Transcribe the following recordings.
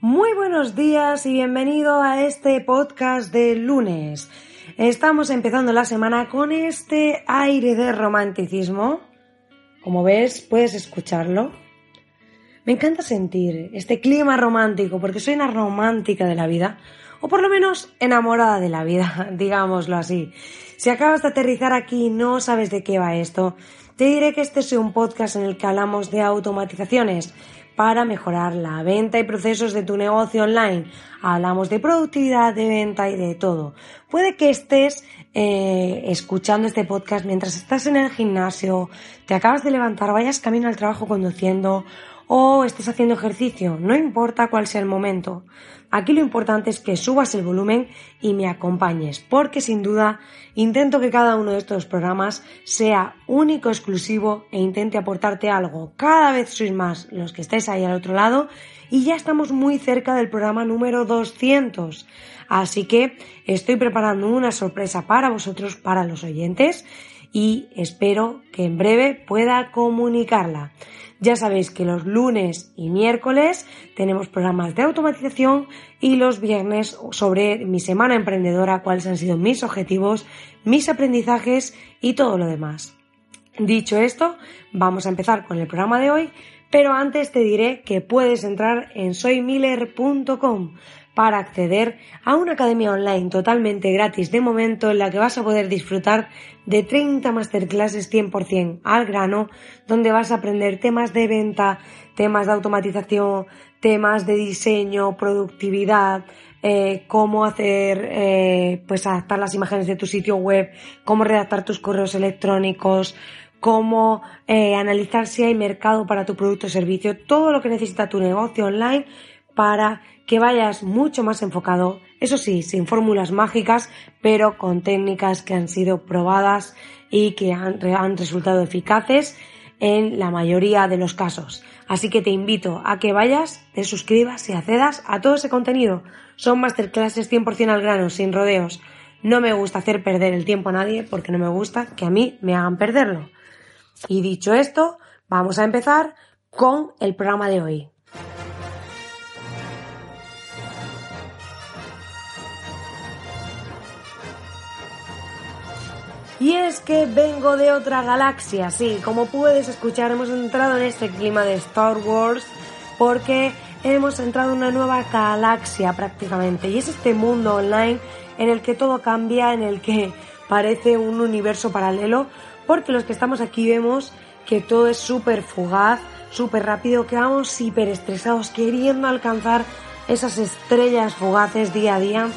Muy buenos días y bienvenido a este podcast de lunes. Estamos empezando la semana con este aire de romanticismo. Como ves, puedes escucharlo. Me encanta sentir este clima romántico porque soy una romántica de la vida, o por lo menos enamorada de la vida, digámoslo así. Si acabas de aterrizar aquí y no sabes de qué va esto, te diré que este es un podcast en el que hablamos de automatizaciones para mejorar la venta y procesos de tu negocio online. Hablamos de productividad, de venta y de todo. Puede que estés eh, escuchando este podcast mientras estás en el gimnasio, te acabas de levantar, vayas camino al trabajo conduciendo o estés haciendo ejercicio, no importa cuál sea el momento. Aquí lo importante es que subas el volumen y me acompañes, porque sin duda intento que cada uno de estos programas sea único, exclusivo e intente aportarte algo. Cada vez sois más los que estáis ahí al otro lado y ya estamos muy cerca del programa número 200. Así que estoy preparando una sorpresa para vosotros, para los oyentes y espero que en breve pueda comunicarla. Ya sabéis que los lunes y miércoles tenemos programas de automatización y los viernes sobre mi semana emprendedora, cuáles han sido mis objetivos, mis aprendizajes y todo lo demás. Dicho esto, vamos a empezar con el programa de hoy, pero antes te diré que puedes entrar en soymiller.com para acceder a una academia online totalmente gratis de momento en la que vas a poder disfrutar de 30 masterclasses 100% al grano, donde vas a aprender temas de venta, temas de automatización, temas de diseño, productividad, eh, cómo hacer, eh, pues adaptar las imágenes de tu sitio web, cómo redactar tus correos electrónicos, cómo eh, analizar si hay mercado para tu producto o servicio, todo lo que necesita tu negocio online para que vayas mucho más enfocado, eso sí, sin fórmulas mágicas, pero con técnicas que han sido probadas y que han, resultado eficaces en la mayoría de los casos. Así que te invito a que vayas, te suscribas y accedas a todo ese contenido. Son masterclasses 100% al grano, sin rodeos. No me gusta hacer perder el tiempo a nadie porque no me gusta que a mí me hagan perderlo. Y dicho esto, vamos a empezar con el programa de hoy. Y es que vengo de otra galaxia, sí, como puedes escuchar hemos entrado en este clima de Star Wars porque hemos entrado en una nueva galaxia prácticamente. Y es este mundo online en el que todo cambia, en el que parece un universo paralelo, porque los que estamos aquí vemos que todo es súper fugaz, súper rápido, que vamos hiper estresados queriendo alcanzar esas estrellas fugaces día a día,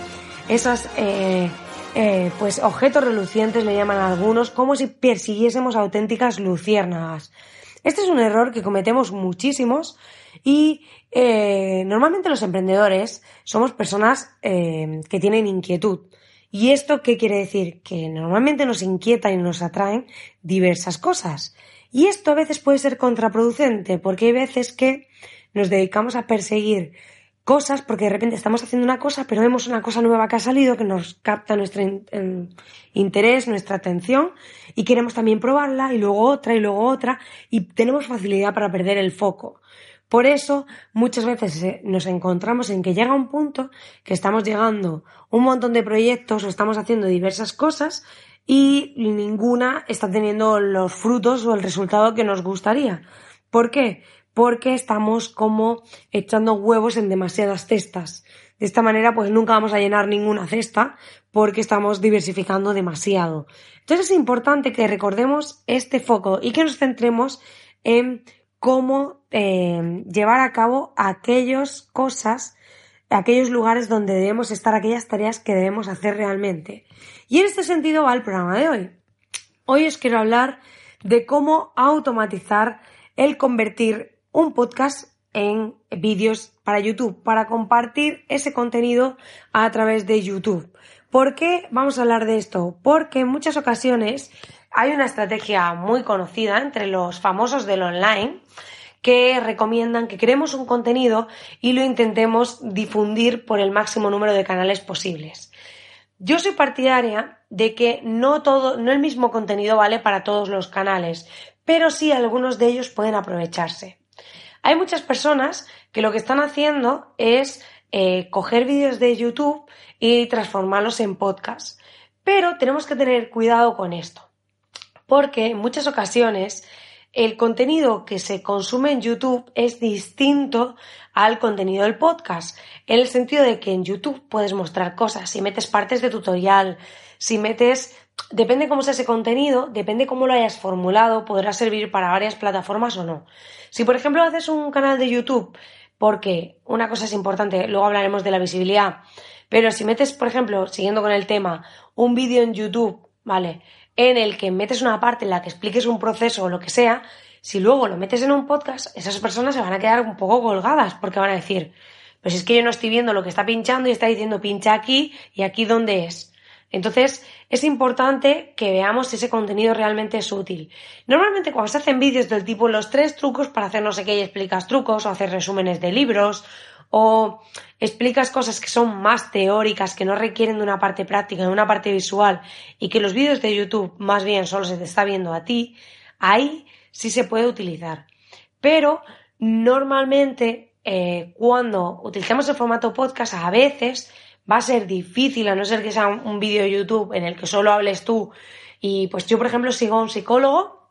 esas... Eh, eh, pues objetos relucientes le llaman a algunos, como si persiguiésemos auténticas luciérnagas. Este es un error que cometemos muchísimos y eh, normalmente los emprendedores somos personas eh, que tienen inquietud. ¿Y esto qué quiere decir? Que normalmente nos inquietan y nos atraen diversas cosas. Y esto a veces puede ser contraproducente porque hay veces que nos dedicamos a perseguir cosas porque de repente estamos haciendo una cosa, pero vemos una cosa nueva que ha salido que nos capta nuestro interés, nuestra atención y queremos también probarla y luego otra y luego otra y tenemos facilidad para perder el foco. Por eso muchas veces eh, nos encontramos en que llega un punto que estamos llegando un montón de proyectos o estamos haciendo diversas cosas y ninguna está teniendo los frutos o el resultado que nos gustaría. ¿Por qué? Porque estamos como echando huevos en demasiadas cestas. De esta manera, pues nunca vamos a llenar ninguna cesta porque estamos diversificando demasiado. Entonces es importante que recordemos este foco y que nos centremos en cómo eh, llevar a cabo aquellas cosas, aquellos lugares donde debemos estar, aquellas tareas que debemos hacer realmente. Y en este sentido va el programa de hoy. Hoy os quiero hablar de cómo automatizar el convertir un podcast en vídeos para YouTube, para compartir ese contenido a través de YouTube. ¿Por qué vamos a hablar de esto? Porque en muchas ocasiones hay una estrategia muy conocida entre los famosos del online que recomiendan que creemos un contenido y lo intentemos difundir por el máximo número de canales posibles. Yo soy partidaria de que no todo, no el mismo contenido vale para todos los canales, pero sí algunos de ellos pueden aprovecharse. Hay muchas personas que lo que están haciendo es eh, coger vídeos de YouTube y transformarlos en podcast. Pero tenemos que tener cuidado con esto, porque en muchas ocasiones el contenido que se consume en YouTube es distinto al contenido del podcast, en el sentido de que en YouTube puedes mostrar cosas, si metes partes de tutorial, si metes, depende cómo sea ese contenido, depende cómo lo hayas formulado, podrá servir para varias plataformas o no. Si por ejemplo haces un canal de YouTube, porque una cosa es importante, luego hablaremos de la visibilidad, pero si metes, por ejemplo, siguiendo con el tema, un vídeo en YouTube, ¿vale? En el que metes una parte en la que expliques un proceso o lo que sea, si luego lo metes en un podcast, esas personas se van a quedar un poco colgadas porque van a decir, pues es que yo no estoy viendo lo que está pinchando y está diciendo pincha aquí y aquí dónde es. Entonces, es importante que veamos si ese contenido realmente es útil. Normalmente cuando se hacen vídeos del tipo los tres trucos para hacer no sé qué y explicas trucos o hacer resúmenes de libros o explicas cosas que son más teóricas, que no requieren de una parte práctica, de una parte visual y que los vídeos de YouTube más bien solo se te está viendo a ti, ahí sí se puede utilizar. Pero normalmente eh, cuando utilizamos el formato podcast a veces va a ser difícil, a no ser que sea un, vídeo de YouTube en el que solo hables tú. Y pues yo, por ejemplo, sigo a un psicólogo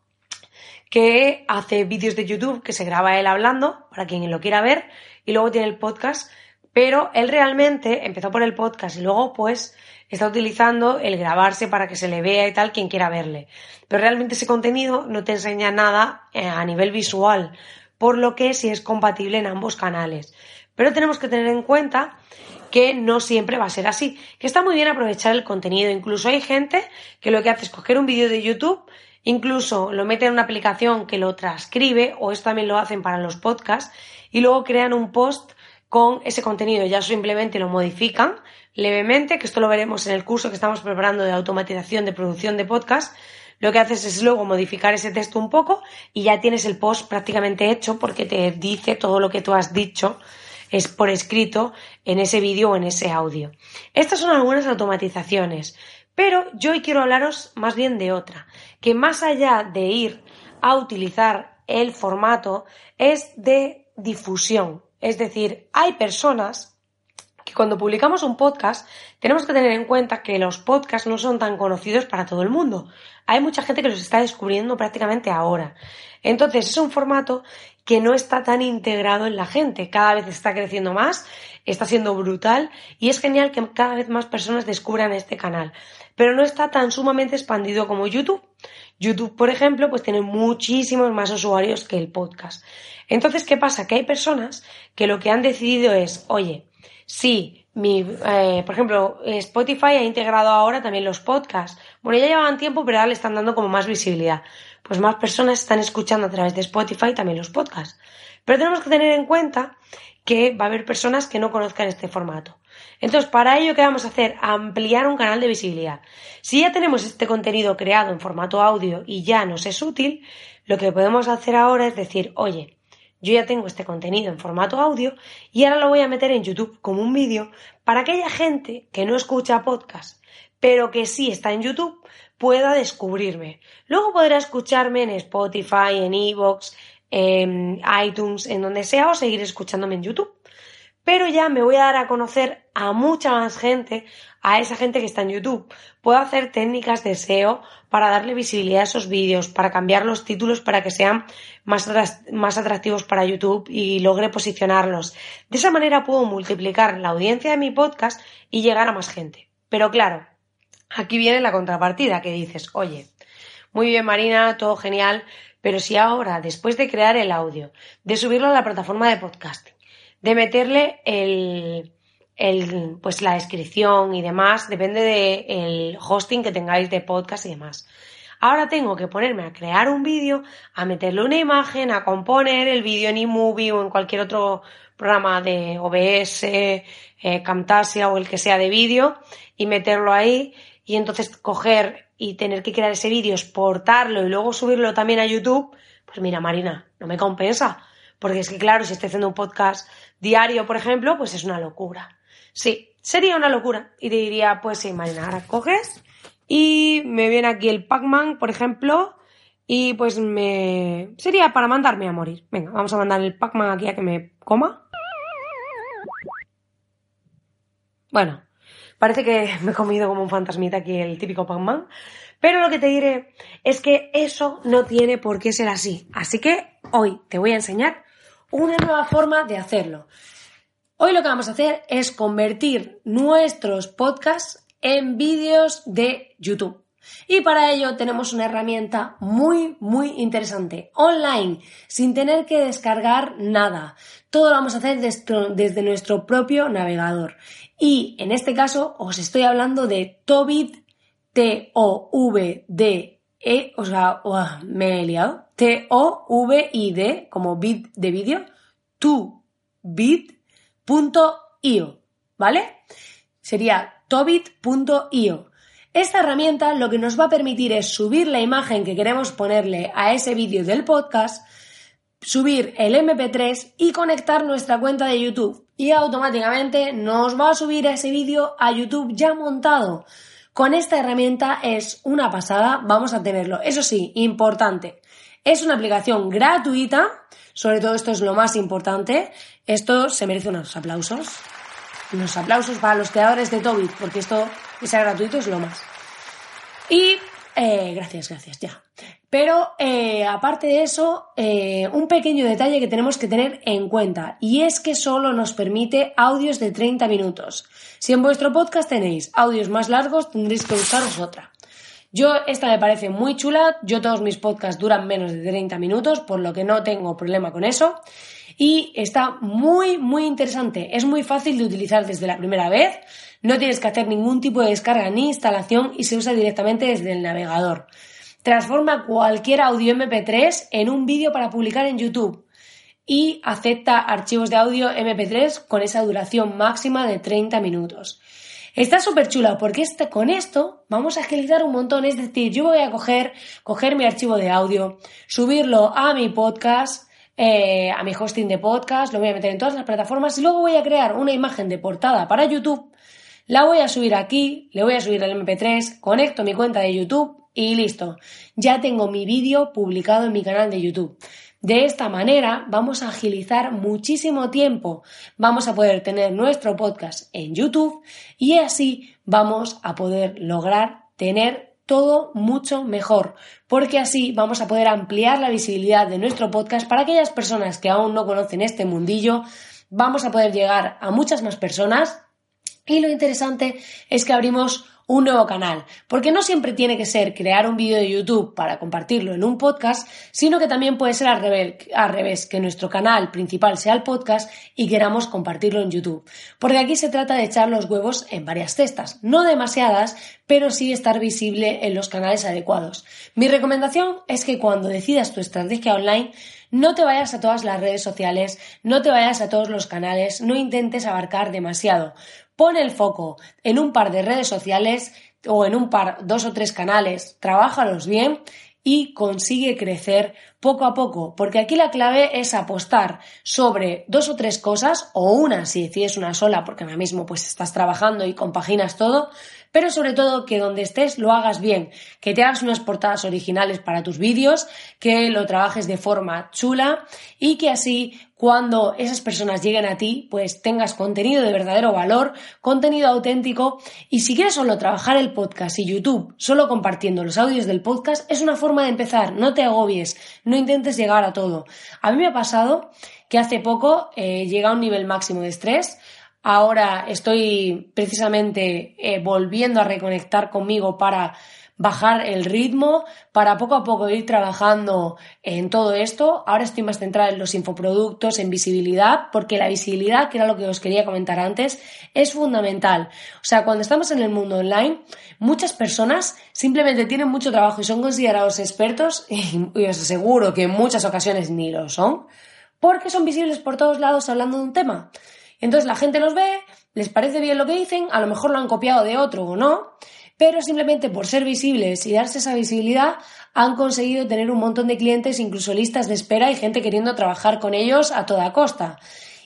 que hace vídeos de YouTube que se graba él hablando, para quien lo quiera ver, y luego tiene el podcast, pero él realmente empezó por el podcast y luego pues está utilizando el grabarse para que se le vea y tal quien quiera verle. Pero realmente ese contenido no te enseña nada eh, a nivel visual, por lo que sí es compatible en ambos canales. Pero tenemos que tener en cuenta que no siempre va a ser así, que está muy bien aprovechar el contenido. Incluso hay gente que lo que hace es coger un vídeo de YouTube, incluso lo mete en una aplicación que lo transcribe, o esto también lo hacen para los podcasts, y luego crean un post con ese contenido. Ya simplemente lo modifican levemente, que esto lo veremos en el curso que estamos preparando de automatización de producción de podcast. Lo que haces es luego modificar ese texto un poco y ya tienes el post prácticamente hecho porque te dice todo lo que tú has dicho es por escrito en ese vídeo o en ese audio. Estas son algunas automatizaciones, pero yo hoy quiero hablaros más bien de otra, que más allá de ir a utilizar el formato es de difusión. Es decir, hay personas que cuando publicamos un podcast tenemos que tener en cuenta que los podcasts no son tan conocidos para todo el mundo. Hay mucha gente que los está descubriendo prácticamente ahora. Entonces es un formato que no está tan integrado en la gente. Cada vez está creciendo más, está siendo brutal y es genial que cada vez más personas descubran este canal. Pero no está tan sumamente expandido como YouTube. YouTube, por ejemplo, pues tiene muchísimos más usuarios que el podcast. Entonces, ¿qué pasa? Que hay personas que lo que han decidido es, oye, sí, mi, eh, por ejemplo, Spotify ha integrado ahora también los podcasts. Bueno, ya llevaban tiempo, pero ahora le están dando como más visibilidad pues más personas están escuchando a través de Spotify también los podcasts. Pero tenemos que tener en cuenta que va a haber personas que no conozcan este formato. Entonces, para ello, ¿qué vamos a hacer? Ampliar un canal de visibilidad. Si ya tenemos este contenido creado en formato audio y ya nos es útil, lo que podemos hacer ahora es decir, oye, yo ya tengo este contenido en formato audio y ahora lo voy a meter en YouTube como un vídeo para aquella gente que no escucha podcast, pero que sí está en YouTube, pueda descubrirme. Luego podrá escucharme en Spotify, en Evox, en iTunes, en donde sea, o seguir escuchándome en YouTube. Pero ya me voy a dar a conocer a mucha más gente, a esa gente que está en YouTube. Puedo hacer técnicas de SEO para darle visibilidad a esos vídeos, para cambiar los títulos para que sean más, más atractivos para YouTube y logre posicionarlos. De esa manera puedo multiplicar la audiencia de mi podcast y llegar a más gente. Pero claro, Aquí viene la contrapartida que dices, oye, muy bien Marina, todo genial, pero si ahora, después de crear el audio, de subirlo a la plataforma de podcasting, de meterle el, el pues la descripción y demás, depende del hosting que tengáis de podcast y demás. Ahora tengo que ponerme a crear un vídeo, a meterle una imagen, a componer el vídeo en eMovie o en cualquier otro programa de OBS, eh, Camtasia o el que sea de vídeo y meterlo ahí y entonces coger y tener que crear ese vídeo, exportarlo y luego subirlo también a YouTube, pues mira, Marina, no me compensa. Porque es que, claro, si estoy haciendo un podcast diario, por ejemplo, pues es una locura. Sí, sería una locura. Y te diría, pues sí, Marina, ahora coges y me viene aquí el Pac-Man, por ejemplo, y pues me... sería para mandarme a morir. Venga, vamos a mandar el Pac-Man aquí a que me coma. Bueno, parece que me he comido como un fantasmita aquí el típico Pac-Man. Pero lo que te diré es que eso no tiene por qué ser así. Así que hoy te voy a enseñar una nueva forma de hacerlo. Hoy lo que vamos a hacer es convertir nuestros podcasts en vídeos de YouTube. Y para ello tenemos una herramienta muy, muy interesante, online, sin tener que descargar nada. Todo lo vamos a hacer desde nuestro propio navegador. Y en este caso os estoy hablando de Tobit, T-O-V-D-E, o sea, me he liado, T-O-V-I-D, como bit de vídeo, tobit.io, ¿vale? Sería tobit.io. Esta herramienta lo que nos va a permitir es subir la imagen que queremos ponerle a ese vídeo del podcast, subir el MP3 y conectar nuestra cuenta de YouTube. Y automáticamente nos va a subir ese vídeo a YouTube ya montado. Con esta herramienta es una pasada, vamos a tenerlo. Eso sí, importante. Es una aplicación gratuita, sobre todo esto es lo más importante. Esto se merece unos aplausos. Unos aplausos para los creadores de Tobit, porque esto que sea gratuito es lo más. Y eh, gracias, gracias, ya. Pero eh, aparte de eso, eh, un pequeño detalle que tenemos que tener en cuenta y es que solo nos permite audios de 30 minutos. Si en vuestro podcast tenéis audios más largos, tendréis que usaros otra. Yo esta me parece muy chula, yo todos mis podcasts duran menos de 30 minutos, por lo que no tengo problema con eso. Y está muy, muy interesante. Es muy fácil de utilizar desde la primera vez. No tienes que hacer ningún tipo de descarga ni instalación y se usa directamente desde el navegador. Transforma cualquier audio MP3 en un vídeo para publicar en YouTube y acepta archivos de audio MP3 con esa duración máxima de 30 minutos. Está súper chula porque este, con esto vamos a agilizar un montón. Es decir, yo voy a coger, mi archivo de audio, subirlo a mi podcast, eh, a mi hosting de podcast, lo voy a meter en todas las plataformas y luego voy a crear una imagen de portada para YouTube la voy a subir aquí, le voy a subir el MP3, conecto mi cuenta de YouTube y listo. Ya tengo mi vídeo publicado en mi canal de YouTube. De esta manera vamos a agilizar muchísimo tiempo. Vamos a poder tener nuestro podcast en YouTube y así vamos a poder lograr tener todo mucho mejor, porque así vamos a poder ampliar la visibilidad de nuestro podcast para aquellas personas que aún no conocen este mundillo. Vamos a poder llegar a muchas más personas y lo interesante es que abrimos un nuevo canal, porque no siempre tiene que ser crear un vídeo de YouTube para compartirlo en un podcast, sino que también puede ser al revés, al revés, que nuestro canal principal sea el podcast y queramos compartirlo en YouTube. Porque aquí se trata de echar los huevos en varias cestas, no demasiadas, pero sí estar visible en los canales adecuados. Mi recomendación es que cuando decidas tu estrategia online, no te vayas a todas las redes sociales, no te vayas a todos los canales, no intentes abarcar demasiado. Pon el foco en un par de redes sociales o en un par, dos o tres canales, trabájalos bien y consigue crecer poco a poco, porque aquí la clave es apostar sobre dos o tres cosas o una si decides una sola, porque ahora mismo pues estás trabajando y compaginas todo, pero sobre todo que donde estés lo hagas bien, que te hagas unas portadas originales para tus vídeos, que lo trabajes de forma chula y que así cuando esas personas lleguen a ti, pues tengas contenido de verdadero valor, contenido auténtico y si quieres solo trabajar el podcast y YouTube solo compartiendo los audios del podcast, es una forma de empezar, no te agobies, no intentes llegar a todo. A mí me ha pasado que hace poco eh, llegué a un nivel máximo de estrés, Ahora estoy precisamente eh, volviendo a reconectar conmigo para bajar el ritmo para poco a poco ir trabajando en todo esto. Ahora estoy más centrada en los infoproductos, en visibilidad, porque la visibilidad, que era lo que os quería comentar antes, es fundamental. O sea, cuando estamos en el mundo online, muchas personas simplemente tienen mucho trabajo y son considerados expertos, y os aseguro que en muchas ocasiones ni lo son, porque son visibles por todos lados hablando de un tema. Entonces la gente los ve, les parece bien lo que dicen, a lo mejor lo han copiado de otro o no, pero simplemente por ser visibles y darse esa visibilidad han conseguido tener un montón de clientes, incluso listas de espera y gente queriendo trabajar con ellos a toda costa.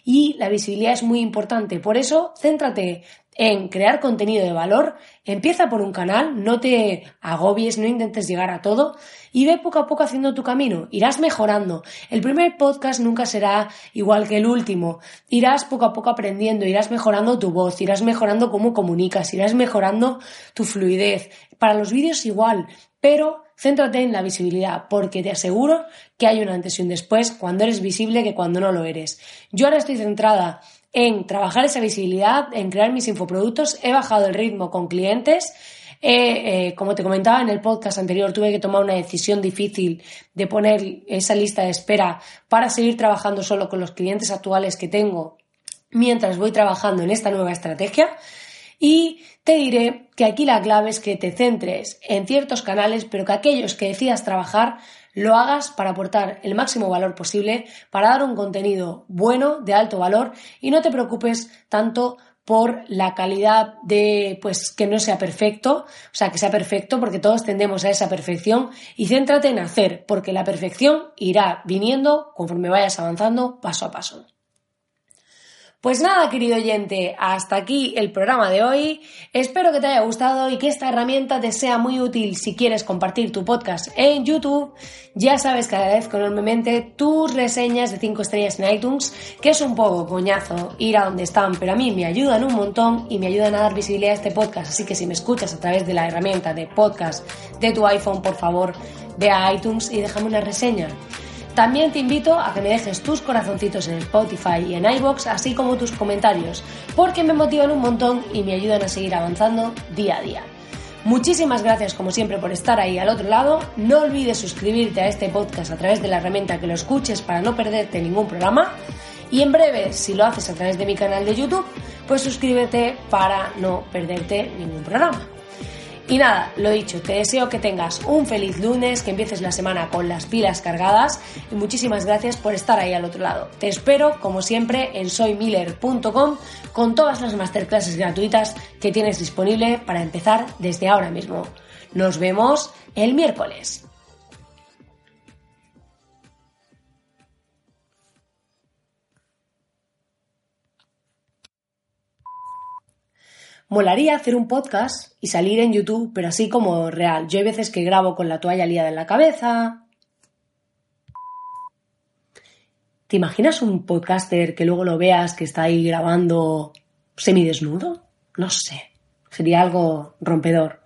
Y la visibilidad es muy importante, por eso céntrate en crear contenido de valor, empieza por un canal, no te agobies, no intentes llegar a todo y ve poco a poco haciendo tu camino, irás mejorando. El primer podcast nunca será igual que el último, irás poco a poco aprendiendo, irás mejorando tu voz, irás mejorando cómo comunicas, irás mejorando tu fluidez. Para los vídeos igual, pero céntrate en la visibilidad, porque te aseguro que hay un antes y un después cuando eres visible que cuando no lo eres. Yo ahora estoy centrada en trabajar esa visibilidad, en crear mis infoproductos. He bajado el ritmo con clientes. Eh, como te comentaba en el podcast anterior, tuve que tomar una decisión difícil de poner esa lista de espera para seguir trabajando solo con los clientes actuales que tengo mientras voy trabajando en esta nueva estrategia. Y te diré que aquí la clave es que te centres en ciertos canales, pero que aquellos que decidas trabajar lo hagas para aportar el máximo valor posible, para dar un contenido bueno, de alto valor y no te preocupes tanto por la calidad de, pues, que no sea perfecto, o sea, que sea perfecto, porque todos tendemos a esa perfección, y céntrate en hacer, porque la perfección irá viniendo conforme vayas avanzando paso a paso. Pues nada, querido oyente, hasta aquí el programa de hoy. Espero que te haya gustado y que esta herramienta te sea muy útil si quieres compartir tu podcast en YouTube. Ya sabes que agradezco enormemente tus reseñas de 5 estrellas en iTunes, que es un poco coñazo ir a donde están, pero a mí me ayudan un montón y me ayudan a dar visibilidad a este podcast. Así que si me escuchas a través de la herramienta de podcast de tu iPhone, por favor, ve a iTunes y déjame una reseña. También te invito a que me dejes tus corazoncitos en Spotify y en iBox, así como tus comentarios, porque me motivan un montón y me ayudan a seguir avanzando día a día. Muchísimas gracias como siempre por estar ahí al otro lado. No olvides suscribirte a este podcast a través de la herramienta que lo escuches para no perderte ningún programa. Y en breve, si lo haces a través de mi canal de YouTube, pues suscríbete para no perderte ningún programa. Y nada, lo dicho, te deseo que tengas un feliz lunes, que empieces la semana con las pilas cargadas y muchísimas gracias por estar ahí al otro lado. Te espero, como siempre, en soymiller.com con todas las masterclasses gratuitas que tienes disponible para empezar desde ahora mismo. Nos vemos el miércoles. Molaría hacer un podcast y salir en YouTube, pero así como real. Yo hay veces que grabo con la toalla liada en la cabeza. ¿Te imaginas un podcaster que luego lo veas que está ahí grabando semidesnudo? No sé. Sería algo rompedor.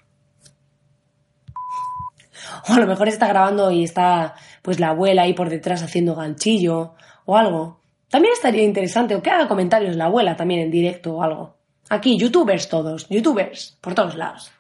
O a lo mejor está grabando y está pues la abuela ahí por detrás haciendo ganchillo o algo. También estaría interesante o que haga comentarios la abuela también en directo o algo. Aquí, youtubers todos, youtubers, por todos lados.